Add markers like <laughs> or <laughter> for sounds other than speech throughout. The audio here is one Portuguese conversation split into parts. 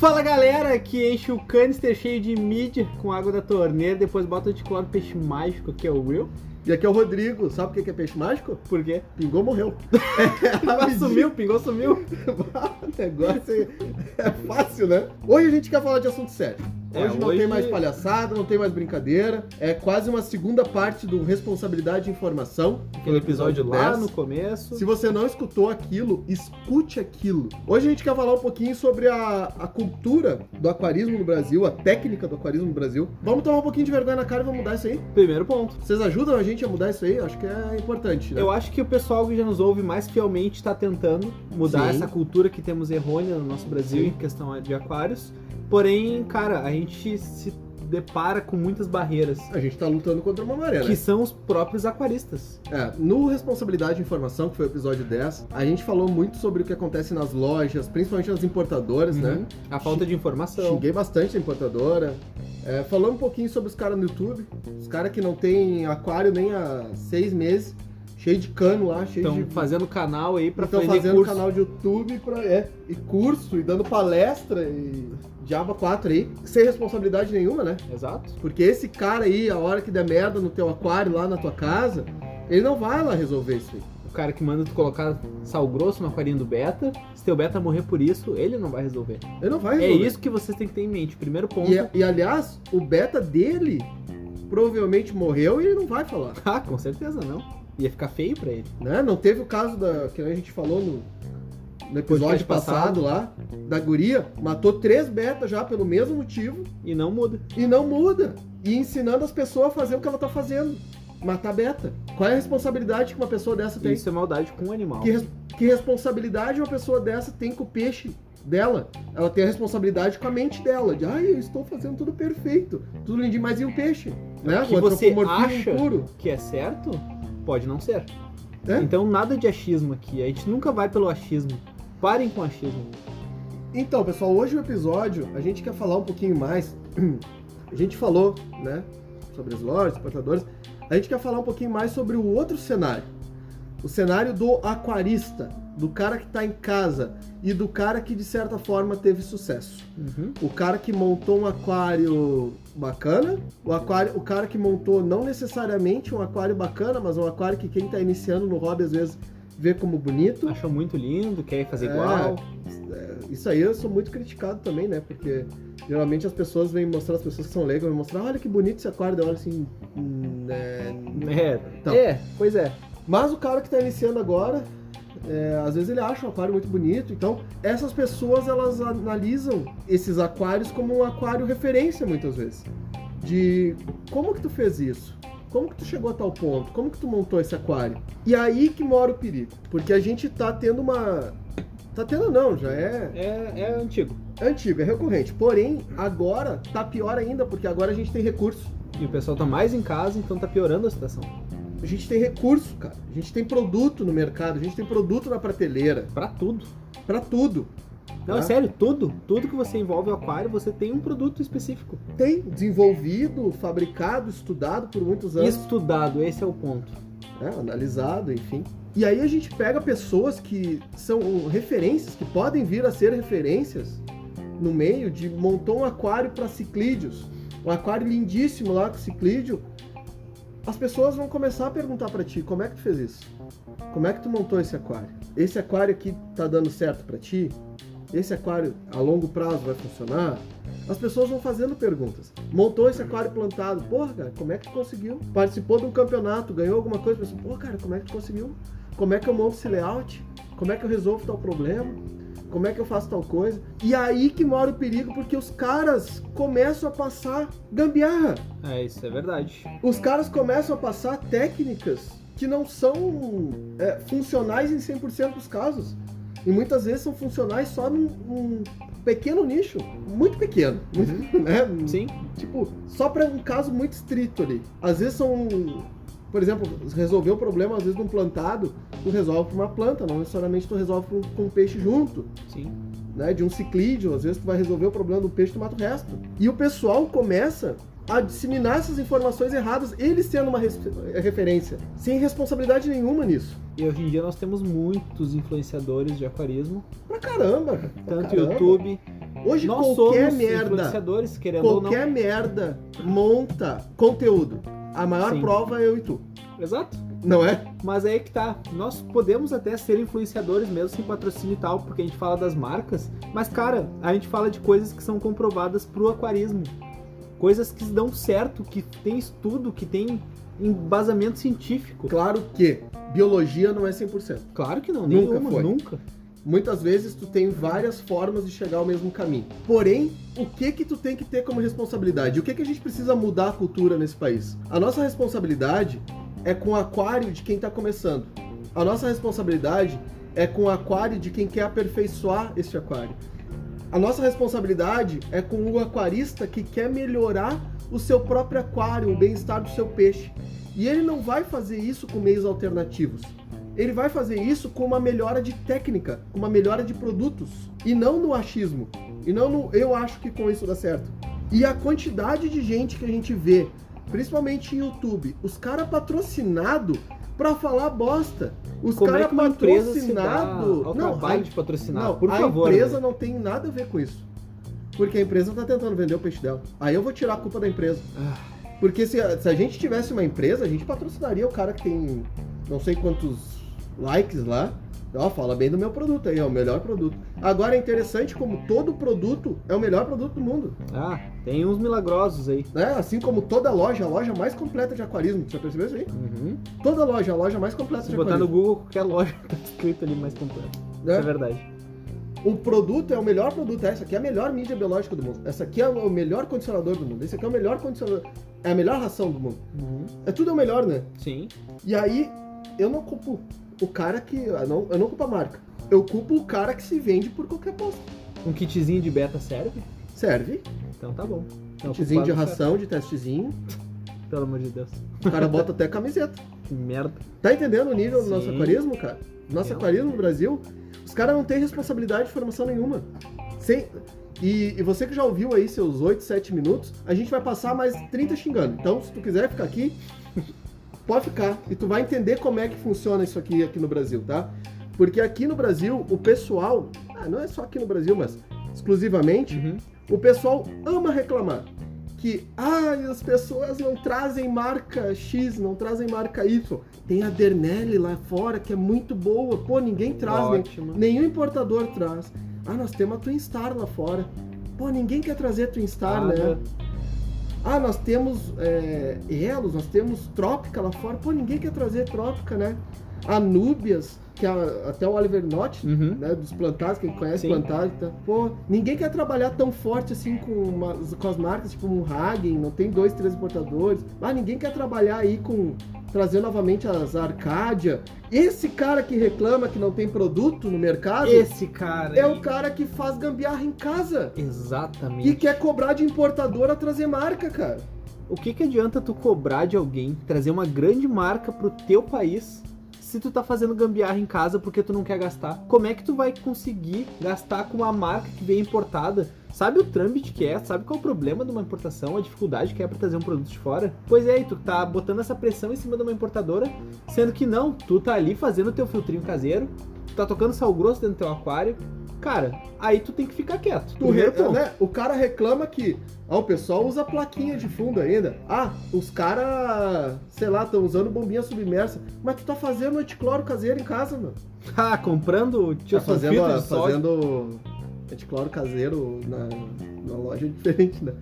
Fala galera que enche o canister cheio de mídia com água da torneira, depois bota de cloro peixe mágico, que é o Will. E aqui é o Rodrigo, sabe o que é peixe mágico? Por quê? Pingou, morreu. <laughs> Pingou, sumiu, pingou, sumiu. o negócio é, é fácil, né? Hoje a gente quer falar de assunto sério. É, Hoje não hoje- tem mais palhaçada, não tem mais brincadeira. É quase uma segunda parte do Responsabilidade de Informação. Aquele episódio lá 10. no começo. Se você não escutou aquilo, escute aquilo. Hoje a gente quer falar um pouquinho sobre a, a cultura do aquarismo no Brasil, a técnica do aquarismo no Brasil. Vamos tomar um pouquinho de vergonha na cara e vamos mudar isso aí? Primeiro ponto. Vocês ajudam a gente a mudar isso aí? Acho que é importante, né? Eu acho que o pessoal que já nos ouve mais fielmente está tentando mudar Sim. essa cultura que temos errônea no nosso Brasil Sim. em questão de aquários. Porém, cara, a gente se depara com muitas barreiras. A gente tá lutando contra uma maré, né? Que são os próprios aquaristas. É, no Responsabilidade de Informação, que foi o episódio 10, a gente falou muito sobre o que acontece nas lojas, principalmente nas importadoras, né? Uhum. A falta de informação. Xinguei bastante a importadora. É, falando um pouquinho sobre os caras no YouTube. Os caras que não tem aquário nem há seis meses, cheio de cano lá, cheio Estão de. fazendo canal aí pra Estão fazendo curso. canal de YouTube pra, é, e curso, e dando palestra, e Diaba 4 aí, sem responsabilidade nenhuma, né? Exato. Porque esse cara aí, a hora que der merda no teu aquário lá na tua casa, ele não vai lá resolver isso aí. O cara que manda tu colocar sal grosso no aquarinho do beta, se teu beta morrer por isso, ele não vai resolver. Ele não vai É resolver. isso que vocês têm que ter em mente. Primeiro ponto. E, e, aliás, o beta dele provavelmente morreu e ele não vai falar. <laughs> Ah, com certeza não. Ia ficar feio pra ele. Né? Não teve o caso da que a gente falou no, no episódio passado, passado. lá, da guria, matou três betas já pelo mesmo motivo E não muda. e não muda. E ensinando as pessoas a fazer o que ela tá fazendo. Matar beta. Qual é a responsabilidade que uma pessoa dessa tem? Isso é maldade com o animal. Que, res- que responsabilidade uma pessoa dessa tem com o peixe dela? Ela tem a responsabilidade com a mente dela. De, ai, eu estou fazendo tudo perfeito. Tudo lindinho, mas e o peixe? Né? O que O você acha puro. que é certo, pode não ser. É? Então nada de achismo aqui. A gente nunca vai pelo achismo. Parem com o achismo. Então, pessoal, hoje o episódio a gente quer falar um pouquinho mais. A gente falou, né, sobre as lojas, exportadores. A gente quer falar um pouquinho mais sobre o outro cenário. O cenário do aquarista, do cara que está em casa e do cara que de certa forma teve sucesso. Uhum. O cara que montou um aquário bacana, o, aquário, o cara que montou não necessariamente um aquário bacana, mas um aquário que quem está iniciando no hobby às vezes vê como bonito. Achou muito lindo, quer fazer É, igual. é, isso aí eu sou muito criticado também, né? Porque geralmente as pessoas vêm mostrar, as pessoas que são leigas, vêm mostrar, olha que bonito esse aquário, olho assim. hum, é, É, Então. é, pois é. Mas o cara que tá iniciando agora, é, às vezes ele acha um aquário muito bonito. Então, essas pessoas elas analisam esses aquários como um aquário referência muitas vezes. De como que tu fez isso? Como que tu chegou a tal ponto? Como que tu montou esse aquário? E aí que mora o perigo. Porque a gente tá tendo uma. Tá tendo não, já é, É, é antigo. é antigo, é recorrente. Porém, agora tá pior ainda, porque agora a gente tem recurso. E o pessoal tá mais em casa, então tá piorando a situação. A gente tem recurso, cara. A gente tem produto no mercado, a gente tem produto na prateleira. Pra tudo. Pra tudo. Não, é sério, tudo. Tudo que você envolve o aquário, você tem um produto específico. Tem desenvolvido, fabricado, estudado por muitos anos, Estudado, esse é o ponto. né, analisado, enfim. E aí a gente pega pessoas que são referências, que podem vir a ser referências no meio de montou um aquário para ciclídeos, um aquário lindíssimo lá com ciclídeo. As pessoas vão começar a perguntar para ti, como é que tu fez isso? Como é que tu montou esse aquário? Esse aquário aqui tá dando certo para ti? Esse aquário a longo prazo vai funcionar? As pessoas vão fazendo perguntas. Montou esse aquário plantado. Porra, cara, como é que tu conseguiu? Participou de um campeonato, ganhou alguma coisa. Pensou, pô, cara, como é que tu conseguiu? Como é que eu monto esse layout? Como é que eu resolvo tal problema? Como é que eu faço tal coisa? E aí que mora o perigo, porque os caras começam a passar gambiarra. É, isso é verdade. Os caras começam a passar técnicas que não são é, funcionais em 100% dos casos. E muitas vezes são funcionais só num, num pequeno nicho, muito pequeno, <laughs> né? Sim. Tipo, só para um caso muito estrito ali. Às vezes são, por exemplo, resolver um problema às vezes num plantado, tu resolve com uma planta, não necessariamente tu resolve com, com um peixe junto Sim. né, de um ciclídeo, às vezes tu vai resolver o problema do peixe, tu mata o resto. E o pessoal começa a disseminar essas informações erradas, eles sendo uma res- referência, sem responsabilidade nenhuma nisso. E hoje em dia nós temos muitos influenciadores de aquarismo, Pra caramba! pra tanto caramba. YouTube Hoje Nós qualquer merda, qualquer merda monta conteúdo. A maior Sim. prova é eu e tu, Exato. não é? Mas aí que tá. Nós podemos até ser influenciadores mesmo sem patrocínio e tal, porque a gente fala das marcas. Mas, cara, a gente fala de coisas que são comprovadas pro aquarismo. Coisas que dão certo, que tem estudo, que tem embasamento científico. Claro que biologia não é 100%. Claro que não, Nunca nenhuma, foi. nunca. Muitas vezes tu tem várias formas de chegar ao mesmo caminho. Porém, o que que tu tem que ter como responsabilidade? O que que a gente precisa mudar a cultura nesse país? A nossa responsabilidade é com o aquário de quem está começando. A nossa responsabilidade é com o aquário de quem quer aperfeiçoar este aquário. A nossa responsabilidade é com o aquarista que quer melhorar o seu próprio aquário, o bem-estar do seu peixe. E ele não vai fazer isso com meios alternativos. Ele vai fazer isso com uma melhora de técnica, com uma melhora de produtos, e não no achismo. E não no eu acho que com isso dá certo. E a quantidade de gente que a gente vê, principalmente em YouTube, os caras patrocinado pra falar bosta. Os é caras que uma empresa se dá patrocinado. ao Não, trabalho a- de patrocinar? não, Por a favor. empresa né? não tem nada a ver com isso. Porque a empresa tá tentando vender o peixe dela. Aí eu vou tirar a culpa da empresa. Ah, Porque se se a gente tivesse uma empresa, a gente patrocinaria o cara que tem não sei quantos likes lá. Ó, fala bem do meu produto aí, é o melhor produto. Agora é interessante como todo produto é o melhor produto do mundo. ah, tem uns milagrosos aí. Né? Assim como toda loja, a loja mais completa de aquarismo. Você já percebeu isso aí? Uhum. Toda loja, a loja mais completa Se de botar no aquarismo. Google, qualquer loja <laughs> tá escrito ali mais completo. né? Isso é verdade. O produto é o melhor produto. Essa aqui é a melhor mídia biológica do mundo. Essa aqui é o melhor condicionador do mundo. Esse aqui é o melhor condicionador. É a melhor ração do mundo. Uhum. É tudo o melhor, né? Sim. E aí, eu não culpo o cara que. Eu não, eu não culpo a marca. Eu culpo o cara que se vende por qualquer posto. Um kitzinho de beta serve? Serve. Então tá bom. Então, Kitzinho de ração, de testezinho. Pelo amor de Deus. O cara bota até camiseta. <laughs> Que merda. Tá entendendo o nível do nosso Sim. aquarismo, cara? Nosso Não. aquarismo no Brasil, os caras não têm responsabilidade de formação nenhuma. Sem... E, e você que já ouviu aí seus 8, 7 minutos, a gente vai passar mais 30 xingando. Então, se tu quiser ficar aqui, pode ficar. E tu vai entender como é que funciona isso aqui, aqui no Brasil, tá? Porque aqui no Brasil, o pessoal, ah, não é só aqui no Brasil, mas exclusivamente, Uhum. o pessoal ama reclamar que ah, as pessoas não trazem marca X, não trazem marca Y. Tem a Dernelli lá fora que é muito boa. Pô, ninguém traz, nem- nenhum importador traz. Ah, nós temos a Twin Star lá fora. Pô, ninguém quer trazer a Twin Star, Ah, né? Ah, nós temos é, Elos, nós temos Trópica lá fora. Pô, ninguém quer trazer Trópica, né? Anúbias, que é até o Oliver Knott, Uhum. né, dos plantados, quem conhece Sim. plantado, tá? pô, ninguém quer trabalhar tão forte assim com, uma- com as marcas, tipo um Hagen, não tem dois, três importadores, mas ninguém quer trabalhar aí com, trazer novamente as Arcadia. Esse cara que reclama que não tem produto no mercado, Esse cara. é aí. o cara que faz gambiarra em casa Exatamente. e quer cobrar de importadora trazer marca, cara. O que, que adianta tu cobrar de alguém, trazer uma grande marca pro teu país, se tu tá fazendo gambiarra em casa porque tu não quer gastar? Como é que tu vai conseguir gastar com uma marca que veio importada? Sabe o trâmite que é? Sabe qual é o problema de uma importação? A dificuldade que é pra trazer um produto de fora? Pois é, e tu tá botando essa pressão em cima de uma importadora, sendo que não, tu tá ali fazendo teu filtrinho caseiro, tu tá tocando sal grosso dentro do teu aquário. Cara, aí tu tem que ficar quieto. Tu re- né, o cara reclama que ah, o pessoal usa plaquinha de fundo ainda. Ah, os caras, sei lá, estão usando bombinha submersa. Mas tu tá fazendo anticloro caseiro em casa, meu. <laughs> Ah, comprando tio Tá fazendo, fazendo anticloro caseiro na, na loja diferente, né?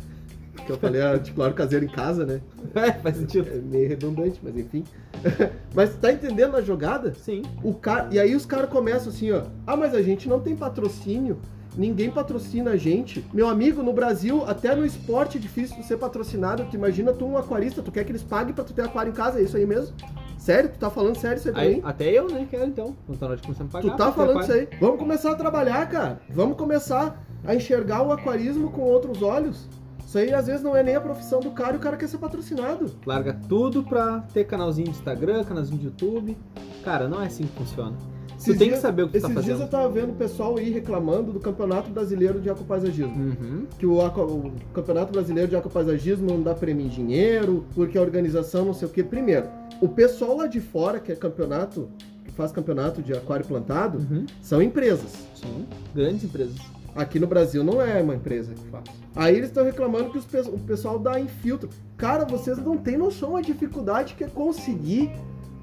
Porque eu falei anticloro caseiro em casa, né? <laughs> É, faz sentido. É meio redundante, mas enfim. <laughs> mas tá entendendo a jogada? Sim. O cara, e aí os caras começam assim, ó. Ah, mas a gente não tem patrocínio. Ninguém patrocina a gente. Meu amigo, no Brasil, até no esporte é difícil ser patrocinado. Tu imagina tu um aquarista, tu quer que eles paguem pra tu ter aquário em casa, é isso aí mesmo? Sério? Tu tá falando sério isso aí Aí, até eu, né, quero então. Então tá na hora de começar a pagar. Tu tá falando isso aí. Vamos começar a trabalhar, cara. Vamos começar a enxergar o aquarismo com outros olhos. Isso aí às vezes não é nem a profissão do cara e o cara quer ser patrocinado. Larga tudo pra ter canalzinho de Instagram, canalzinho de YouTube. Cara, não é assim que funciona. Tu Esses tem que saber o que tu tá Esses dias fazendo. eu tava vendo o pessoal aí reclamando do Campeonato Brasileiro de Aquapaisagismo. Uhum. que o, o Campeonato Brasileiro de Aquapaisagismo não dá prêmio em dinheiro, porque a organização não sei o que. Primeiro, o pessoal lá de fora, que é campeonato, que faz campeonato de aquário plantado, Uhum. são empresas. Sim. Grandes empresas. Aqui no Brasil não é uma empresa que faz. Aí eles estão reclamando que pe- o pessoal dá em filtro. Cara, vocês não têm noção a dificuldade que é conseguir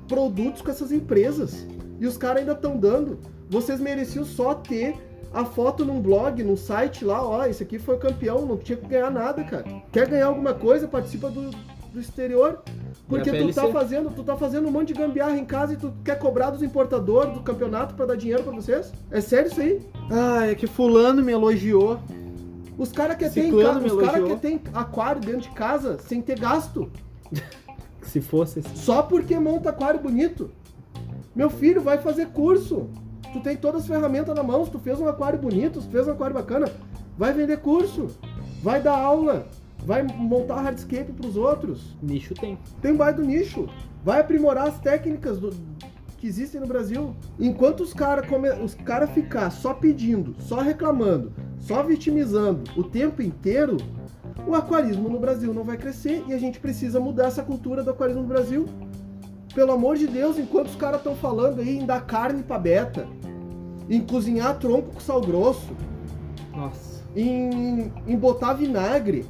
produtos com essas empresas. E os caras ainda estão dando. Vocês mereciam só ter a foto num blog, num site lá, ó, esse aqui foi campeão, não tinha que ganhar nada, cara. Quer ganhar alguma coisa, participa do, do exterior. Porque tu tá fazendo, tu tá fazendo um monte de gambiarra em casa e tu quer cobrar dos importadores do campeonato pra dar dinheiro pra vocês? É sério isso aí? Ah, é que fulano me elogiou. Os caras que tem, Ciclano me os cara que tem aquário dentro de casa sem ter gasto. <laughs> Se fosse esse. Só porque monta aquário bonito. Meu filho vai fazer curso. Tu tem todas as ferramentas na mão. Se tu fez um aquário bonito, se tu fez um aquário bacana, vai vender curso. Vai dar aula. Vai montar hardscape pros outros. Nicho tem. Tem um bairro do nicho. Vai aprimorar as técnicas do- que existem no Brasil. Enquanto os caras os cara ficar só pedindo, só reclamando, só vitimizando o tempo inteiro, o aquarismo no Brasil não vai crescer e a gente precisa mudar essa cultura do aquarismo no Brasil. Pelo amor de Deus, enquanto os caras estão falando aí em dar carne pra beta, em cozinhar tronco com sal grosso, Nossa. em, em botar vinagre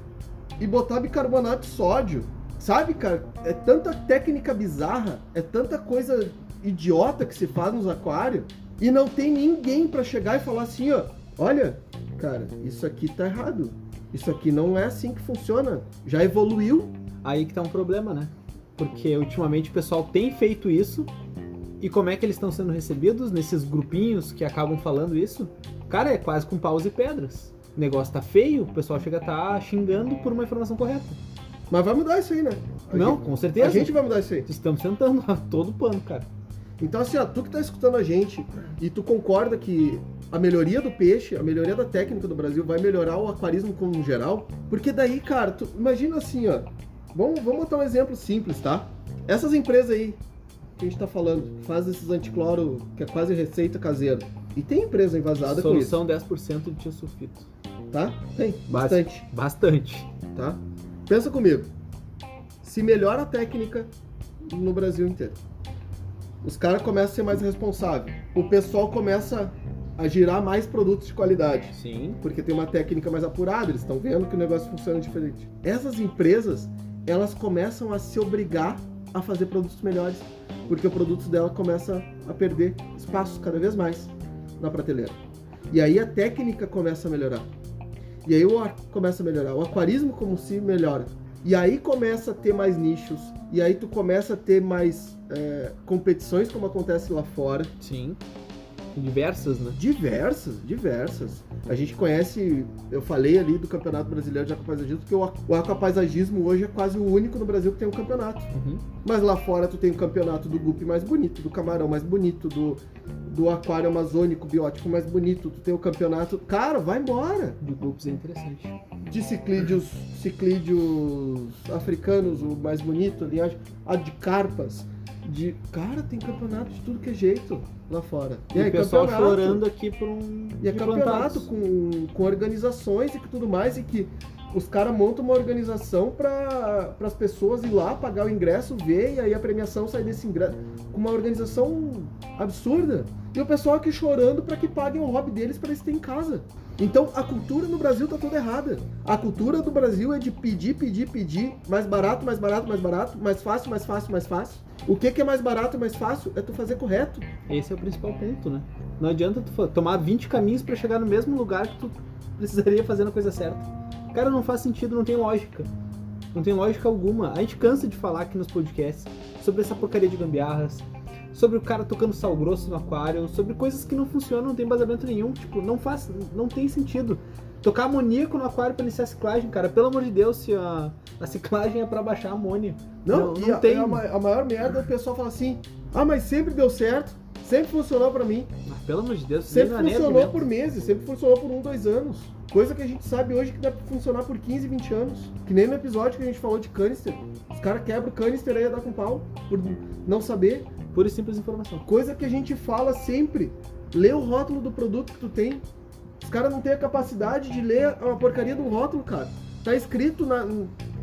e botar bicarbonato de sódio. Sabe, cara? É tanta técnica bizarra, é tanta coisa idiota que se faz nos aquários e não tem ninguém pra chegar e falar assim, ó, olha, cara, isso aqui tá errado. Isso aqui não é assim que funciona. Já evoluiu. Aí que tá um problema, né? Porque ultimamente o pessoal tem feito isso. E como é que eles estão sendo recebidos nesses grupinhos que acabam falando isso? Cara, é quase com paus e pedras. O negócio tá feio, o pessoal chega a tá xingando por uma informação correta. Mas vai mudar isso aí, né? A Não, gente- com certeza. A gente vai mudar isso aí. Estamos tentando a <laughs> todo pano, cara. Então, assim, ó, tu que tá escutando a gente e tu concorda que a melhoria do peixe, a melhoria da técnica do Brasil vai melhorar o aquarismo como geral, porque daí, cara, tu imagina assim, ó. Vamos, vamos botar um exemplo simples, tá? Essas empresas aí que a gente tá falando, que faz esses anticloro, que é quase receita caseira. E tem empresa envasada com isso, Solução 10% de tio sulfito. tá? Tem, bastante, Bastante. tá? Pensa comigo. Se melhora a técnica no Brasil inteiro. Os caras começam a ser mais responsáveis. O pessoal começa a girar mais produtos de qualidade. Sim. Porque tem uma técnica mais apurada, eles estão vendo que o negócio funciona diferente. Essas empresas, elas começam a se obrigar a fazer produtos melhores. Porque o produto dela começa a perder espaço cada vez mais na prateleira. E aí a técnica começa a melhorar. E aí o ar começa a melhorar. O aquarismo como se melhora. E aí começa a ter mais nichos. E aí tu começa a ter mais é, competições como acontece lá fora. Sim. Diversas, né? Diversas, diversas. A gente conhece, eu falei ali do Campeonato Brasileiro de Aquapaisagismo, porque o aqu- o aquapaisagismo hoje é quase o único no Brasil que tem um campeonato. Uhum. Mas lá fora tu tem o campeonato do guppy mais bonito, do camarão mais bonito, do, do aquário amazônico biótico mais bonito, tu tem o campeonato... Cara, vai embora! De grupos é interessante. De ciclídeos, ciclídeos africanos, o mais bonito, linhagem, a de carpas, de... Cara, tem campeonato de tudo que é jeito lá fora. E, o pessoal chorando aqui por um. e é campeonato com, com organizações e tudo mais, e que os caras montam uma organização para as pessoas ir lá, pagar o ingresso, ver, e aí a premiação sai desse ingresso. Com uma organização absurda. E o pessoal aqui chorando para que paguem o hobby deles para eles terem em casa. Então a cultura no Brasil tá toda errada. A cultura do Brasil é de pedir, pedir, pedir, mais barato, mais barato, mais barato, mais fácil, mais fácil, mais fácil. O que, que é mais barato e mais fácil é tu fazer correto. Esse é o principal ponto, né? Não adianta tu tomar 20 caminhos pra chegar no mesmo lugar que tu <laughs> precisaria fazer a coisa certa. Cara, não faz sentido, não tem lógica. Não tem lógica alguma. A gente cansa de falar aqui nos podcasts sobre essa porcaria de gambiarras, sobre o cara tocando sal grosso no aquário, sobre coisas que não funcionam, não tem embasamento nenhum. Tipo, não faz, não tem sentido. Tocar amoníaco no aquário pra iniciar a ciclagem, cara. Pelo amor de Deus, se a, a ciclagem é pra baixar a amônia. Não, não, não a, tem. a a maior merda é o pessoal fala assim: ah, mas sempre deu certo, sempre funcionou pra mim, Ah, pelo amor de Deus, sempre funcionou por meses, sempre funcionou por um, dois anos. Coisa que a gente sabe hoje que dá pra funcionar por 15, 20 anos. Que nem no episódio que a gente falou de canister. Os caras quebram o canister aí e dá com pau, por não saber. Pura e simples informação. Coisa que a gente fala sempre: lê o rótulo do produto que tu tem. Os caras não têm a capacidade de ler uma porcaria do rótulo, cara. Tá escrito na,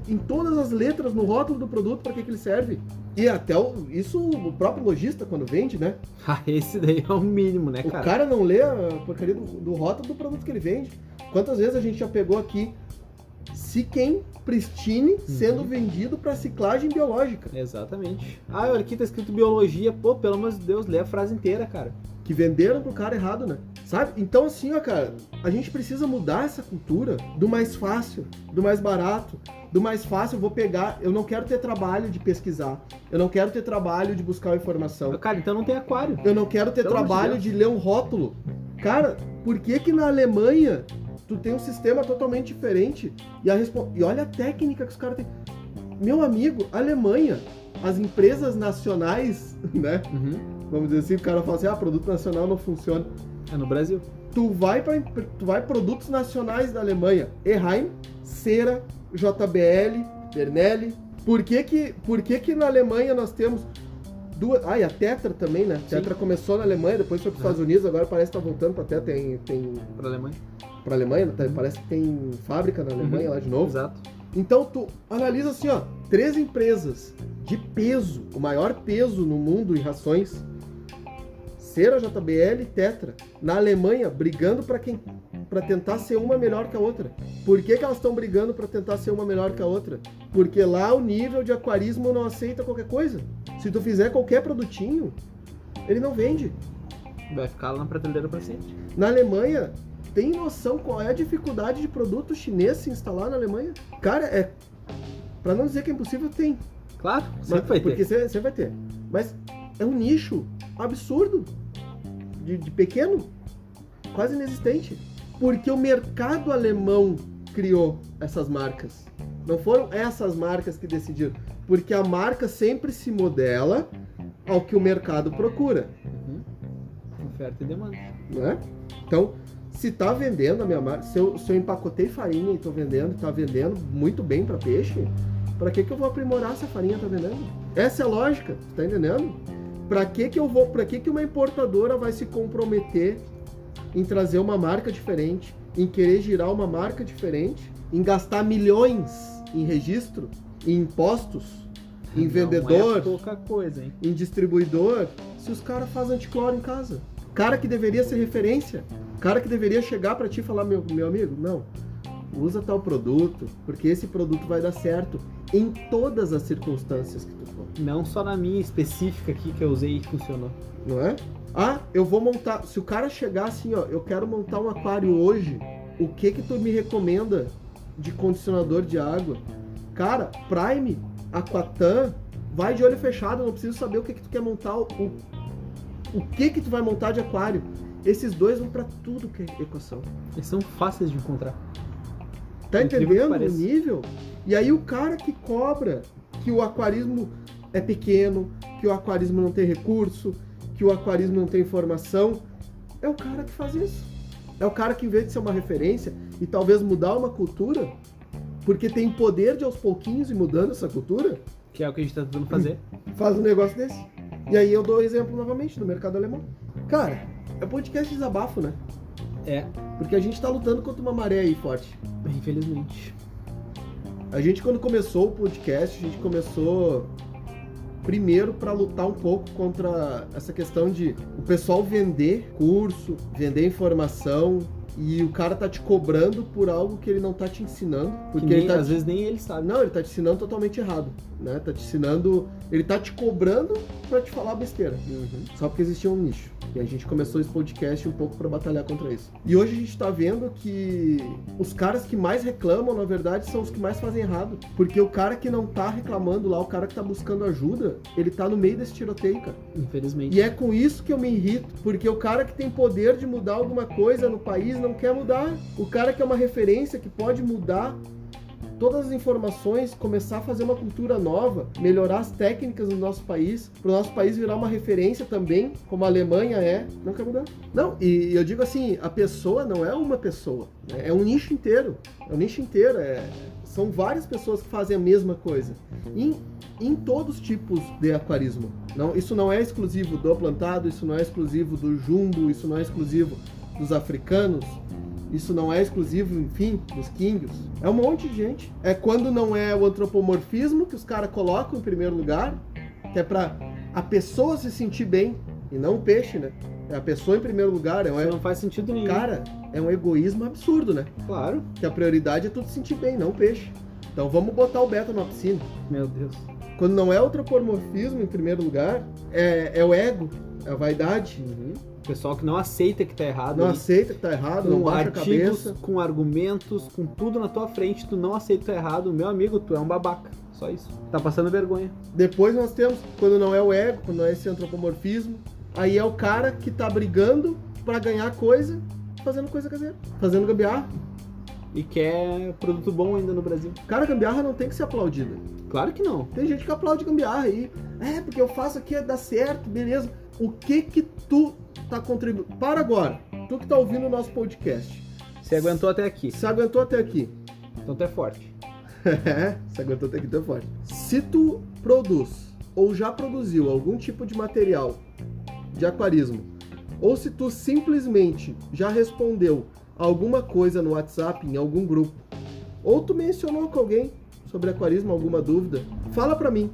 em todas as letras no rótulo do produto para que, que ele serve. E até o, isso o próprio lojista quando vende, né? <laughs> Ah, esse daí é o mínimo, né, O cara? cara não lê a porcaria do, do rótulo do produto que ele vende. Quantas vezes a gente já pegou aqui Siquem Pristine sendo vendido para ciclagem biológica? Exatamente. Ah, olha aqui tá escrito biologia. Pô, pelo amor de Deus, lê a frase inteira, cara. que venderam pro cara errado, né? Sabe? Então, assim, ó, cara, a gente precisa mudar essa cultura do mais fácil, do mais barato, do mais fácil. Eu vou pegar, eu não quero ter trabalho de pesquisar, eu não quero ter trabalho de buscar informação, Cara, então não tem aquário. eu não quero ter Pelo de trabalho Deus. de ler um rótulo. Cara, por que que na Alemanha tu tem um sistema totalmente diferente e, a e olha a técnica que os caras têm? Meu amigo, Alemanha, as empresas nacionais, <laughs> né? Uhum. Vamos dizer assim, o cara fala assim, ah, produto nacional não funciona. É no Brasil. Tu vai para tu vai produtos nacionais da Alemanha, Eheim, Cera, JBL, Bernelli. Por que que, por que que na Alemanha nós temos duas, ah, e a Tetra também, né? Sim. Tetra começou na Alemanha, depois foi para os. Estados Unidos, agora parece que tá voltando para Tetra, tem tem Pra Alemanha. Para Alemanha, tá? parece que tem fábrica na Alemanha Uhum. lá de novo. Exato. Então tu analisa assim, ó, três empresas de peso, o maior peso no mundo em rações, Cera, JBL e Tetra, na Alemanha, brigando para quem para tentar ser uma melhor que a outra. Por que, que elas estão brigando para tentar ser uma melhor que a outra? Porque lá o nível de aquarismo não aceita qualquer coisa. Se tu fizer qualquer produtinho, ele não vende. Vai ficar lá na prateleira pra sempre. Na Alemanha, tem noção qual é a dificuldade de produto chinês se instalar na Alemanha? Cara, é. Pra não dizer que é impossível, tem. Claro, Mas- sempre vai ter. Porque você você vai ter. Mas é um nicho absurdo. De, de pequeno. Quase inexistente. Porque o mercado alemão criou essas marcas. Não foram essas marcas que decidiram. Porque a marca sempre se modela ao que o mercado procura. Uhum. Oferta e demanda. né? Então, se tá vendendo a minha marca, se eu, se eu empacotei farinha e tô vendendo, tá vendendo muito bem para peixe, para que que eu vou aprimorar se a farinha tá vendendo? Essa é a lógica, tá entendendo? Para que que eu vou, para que que uma importadora vai se comprometer em trazer uma marca diferente, em querer girar uma marca diferente, em gastar milhões em registro, em impostos, em Não vendedor, é pouca coisa, hein? em distribuidor se os caras fazem anticloro em casa? Cara que deveria ser referência. Cara que deveria chegar pra ti e falar, meu, meu amigo, não. Usa tal produto, porque esse produto vai dar certo em todas as circunstâncias que tu for. Não só na minha específica aqui que eu usei e funcionou. Não é? Ah, eu vou montar. Se o cara chegar assim, ó, eu quero montar um aquário hoje, o que que tu me recomenda de condicionador de água? Cara, Prime, Aquatan, vai de olho fechado, eu não preciso saber o que que tu quer montar, o, o que que tu vai montar de aquário. Esses dois vão pra tudo que é equação. Eles são fáceis de encontrar. Tá entendendo o nível? E aí o cara que cobra que o aquarismo é pequeno, que o aquarismo não tem recurso, que o aquarismo não tem informação, é o cara que faz isso. É o cara que, em vez de ser uma referência e talvez mudar uma cultura, porque tem poder de aos pouquinhos ir mudando essa cultura, Que é o que a gente tá tentando fazer. <laughs> faz um negócio desse. E aí eu dou exemplo novamente do mercado alemão. Cara, é podcast de desabafo, né? É, Porque a gente tá lutando contra uma maré aí forte. infelizmente. A gente, quando começou o podcast, a gente começou primeiro para lutar um pouco contra essa questão de o pessoal vender curso, vender informação e o cara tá te cobrando por algo que ele não tá te ensinando. Que Porque nem- ele tá às te- vezes nem ele sabe. Não, ele tá te ensinando totalmente errado, né? Tá te ensinando, ele tá te cobrando para te falar besteira. Uhum. Só porque existia um nicho. E a gente começou esse podcast um pouco para batalhar contra isso. E hoje a gente tá vendo que os caras que mais reclamam, na verdade, são os que mais fazem errado. Porque o cara que não tá reclamando lá, o cara que tá buscando ajuda, ele tá no meio desse tiroteio, cara. Infelizmente. E é com isso que eu me irrito, porque o cara que tem poder de mudar alguma coisa no país não quer mudar. O cara que é uma referência, que pode mudar todas as informações, começar a fazer uma cultura nova, melhorar as técnicas no nosso país, para o nosso país virar uma referência também, como a Alemanha é, não quer mudar. Não, e eu digo assim, a pessoa não é uma pessoa, né? é um nicho inteiro, é um nicho inteiro, é... são várias pessoas que fazem a mesma coisa. Em, em todos os tipos de aquarismo. Não, isso não é exclusivo do plantado, isso não é exclusivo do jumbo, isso não é exclusivo dos africanos. Isso não é exclusivo, enfim, dos Kings. É um monte de gente. É quando não é o antropomorfismo que os caras colocam em primeiro lugar, que é pra a pessoa se sentir bem e não o peixe, né? É a pessoa em primeiro lugar. É um, Isso não faz sentido nenhum. Cara, é um egoísmo absurdo, né? Claro. Que a prioridade é tu se sentir bem, não o peixe. Então vamos botar o beta na piscina. Meu Deus. Quando não é o antropomorfismo em primeiro lugar, é, é o ego, é a vaidade. Uhum. Pessoal que não aceita que tá errado. Não aceita que tá errado, não com baixa a cabeça. com argumentos, com tudo na tua frente, tu não aceita que tá errado. Meu amigo, tu é um babaca. Só isso. Tá passando vergonha. Depois nós temos, quando não é o ego, quando não é esse antropomorfismo, aí é o cara que tá brigando pra ganhar coisa, fazendo coisa caseira, fazendo gambiarra. E quer produto bom ainda no Brasil. Cara, gambiarra não tem que ser aplaudida. Claro que não. Tem gente que aplaude gambiarra aí. É, porque eu faço aqui, dá certo, beleza. O que que tu tá contribuindo? Para agora. Tu que tá ouvindo o nosso podcast. Você aguentou até aqui. Se aguentou até aqui. Então tu é forte. <laughs> Se aguentou até aqui, tu é forte. Se tu produz ou já produziu algum tipo de material de aquarismo, ou se tu simplesmente já respondeu alguma coisa no WhatsApp, em algum grupo, ou tu mencionou com alguém sobre aquarismo, alguma dúvida, fala pra mim.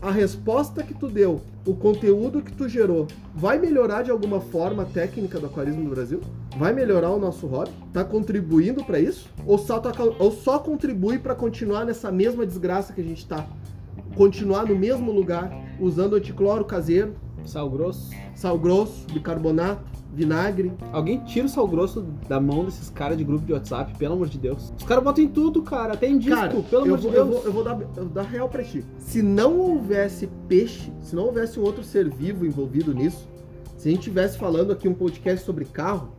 A resposta que tu deu, o conteúdo que tu gerou, vai melhorar de alguma forma a técnica do aquarismo no Brasil? Vai melhorar o nosso hobby? Tá contribuindo pra isso? Ou só, tá- ou só contribui pra continuar nessa mesma desgraça que a gente tá? Continuar no mesmo lugar, usando anticloro caseiro, Sal grosso. sal grosso, bicarbonato, vinagre. Alguém tira o sal grosso da mão desses caras de grupo de WhatsApp, pelo amor de Deus. Os caras botam em tudo, cara. Até em disco, Cara, pelo eu amor vou, de eu Deus. vou, eu vou dar, eu vou dar real pra ti. Se não houvesse peixe, se não houvesse um outro ser vivo envolvido nisso, se a gente tivesse falando aqui um podcast sobre carro,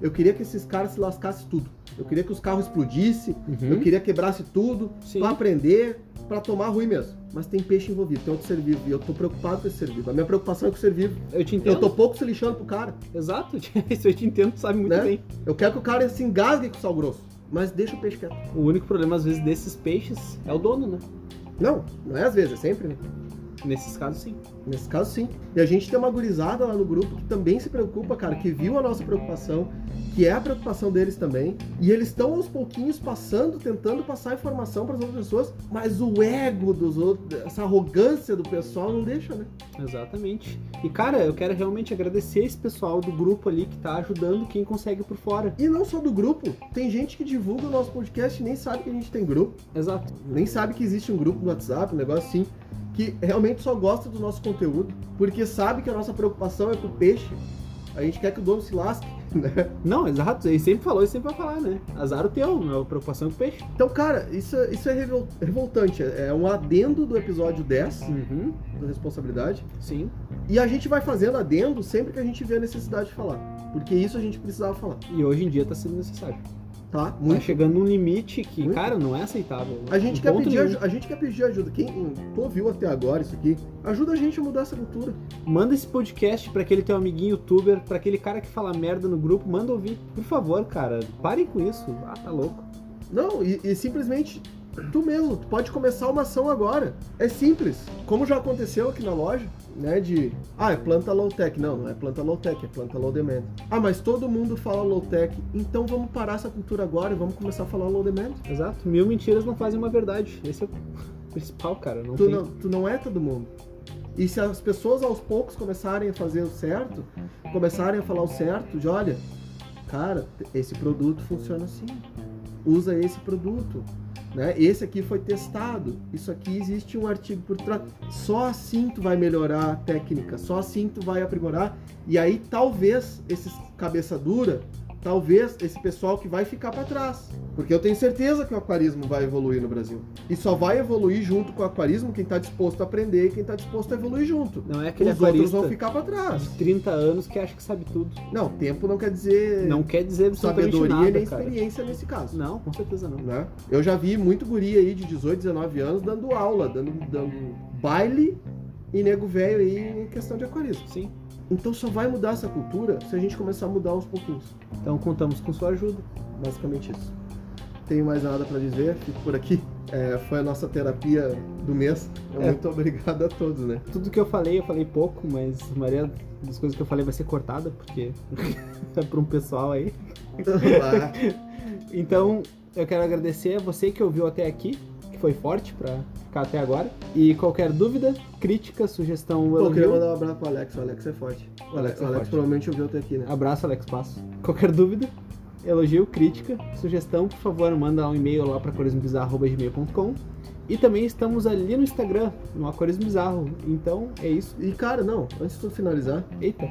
eu queria que esses caras se lascassem tudo. Eu queria que os carros explodissem, Uhum. eu queria quebrasse tudo, Sim. pra aprender, pra tomar ruim mesmo. Mas tem peixe envolvido, tem outro ser vivo, e eu tô preocupado com esse ser vivo. A minha preocupação é com o ser vivo. Eu te entendo. Eu tô pouco se lixando pro cara, Exato. <laughs> Isso eu te entendo, tu sabe muito né? bem. Eu quero que o cara se engasgue com o sal grosso, mas deixa o peixe quieto. O único problema, às vezes, desses peixes é o dono, né? Não, não é às vezes, é sempre, né? Nesses casos, sim. Nesse caso, sim. E a gente tem uma gurizada lá no grupo que também se preocupa, cara, que viu a nossa preocupação, que é a preocupação deles também. E eles estão aos pouquinhos passando, tentando passar informação para as outras pessoas, mas o ego dos outros, essa arrogância do pessoal não deixa, né? Exatamente. E, cara, eu quero realmente agradecer esse pessoal do grupo ali que tá ajudando quem consegue por fora. E não só do grupo, tem gente que divulga o nosso podcast e nem sabe que a gente tem grupo, Exato. nem sabe que existe um grupo no WhatsApp, um negócio assim, que realmente só gosta do nosso conteúdo, porque sabe que a nossa preocupação é com o peixe. A gente quer que o dono se lasque, <laughs> né? Não, exato. Ele sempre falou e sempre vai falar, né? Azar o teu, preocupação é com o peixe. Então, cara, isso, é- isso é revol- revoltante. É um adendo do episódio 10, Uhum. da responsabilidade. Sim. E a gente vai fazendo adendo sempre que a gente vê a necessidade de falar. Porque isso a gente precisava falar, E hoje em dia tá sendo necessário. Tá? Tá Muito. chegando num limite que, Muito. cara, não é aceitável. A gente, quer pedir, nenhum. a gente quer pedir ajuda. Quem tu ouviu até agora isso aqui, ajuda a gente a mudar essa cultura. Manda esse podcast pra aquele teu amiguinho youtuber, pra aquele cara que fala merda no grupo, manda ouvir. Por favor, cara, parem com isso. Ah, tá louco. Não, e, e simplesmente tu mesmo, tu pode começar uma ação agora. É simples. Como já aconteceu aqui na loja, né? De ah, é planta low tech. Não, não é planta low tech, é planta low demand. Ah, mas todo mundo fala low tech, então vamos parar essa cultura agora e vamos começar a falar low demand. Exato. Mil mentiras não fazem uma verdade. Esse é o <laughs> principal, cara. Não Tu tem... não, tu não é todo mundo. E se as pessoas aos poucos começarem a fazer o certo, começarem a falar o certo, de olha, cara, esse produto funciona assim. Usa esse produto. Né? Esse aqui foi testado. Isso aqui existe um artigo por trás. Só assim tu vai melhorar a técnica, só assim tu vai aprimorar. E aí talvez esses cabeça dura, talvez esse pessoal que vai ficar para trás. Porque eu tenho certeza que o aquarismo vai evoluir no Brasil. E só vai evoluir junto com o aquarismo quem está disposto a aprender e quem está disposto a evoluir junto. Não é aquele Os outros vão ficar para trás. de 30 anos que acha que sabe tudo. Não, tempo não quer dizer Não quer dizer sabedoria nada, nem cara. experiência nesse caso. Não, com certeza não. né? Eu já vi muito guri aí de 18, 19 anos dando aula, dando, dando baile e nego velho aí em questão de aquarismo. Sim. Então só vai mudar essa cultura se a gente começar a mudar aos pouquinhos. Então contamos com sua ajuda. Basicamente isso. Tenho mais nada pra dizer, fico por aqui. É, foi a nossa terapia do mês. É. Muito obrigado a todos, né? Tudo que eu falei, eu falei pouco, mas a maioria das coisas que eu falei vai ser cortada, porque <laughs> é pra um pessoal aí. Então, eu quero agradecer a você que ouviu até aqui, foi forte pra ficar até agora. E qualquer dúvida, crítica, sugestão, Pô, eu queria mandar um abraço pro Alex. O Alex é forte. O Alex, Alex é o Alex forte. provavelmente ouviu até aqui, né? abraço, Alex Passo. Qualquer dúvida, elogio, crítica, sugestão, por favor, manda um e-mail lá pra corismobizarro.gmail.com e também estamos ali no Instagram, no Acorismo Bizarro. Então, é isso. E cara, não, antes de tu finalizar, Eita,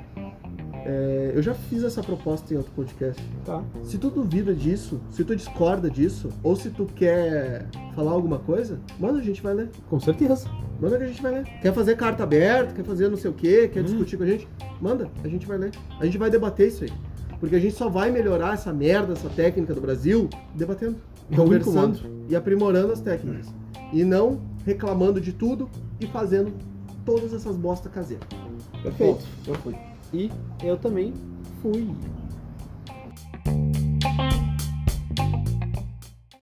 é, eu já fiz essa proposta em outro podcast. tá. Se tu duvida disso, se tu discorda disso, ou se tu quer falar alguma coisa, manda a gente vai ler. Com certeza. Manda que a gente vai ler. Quer fazer carta aberta, quer fazer não sei o quê, quer Hum. discutir com a gente? Manda, a gente vai ler. A gente vai debater isso aí. Porque a gente só vai melhorar essa merda, essa técnica do Brasil, debatendo, É conversando e aprimorando as técnicas. E não reclamando de tudo e fazendo todas essas bosta caseiras. Perfeito. Eu fui. E eu também fui.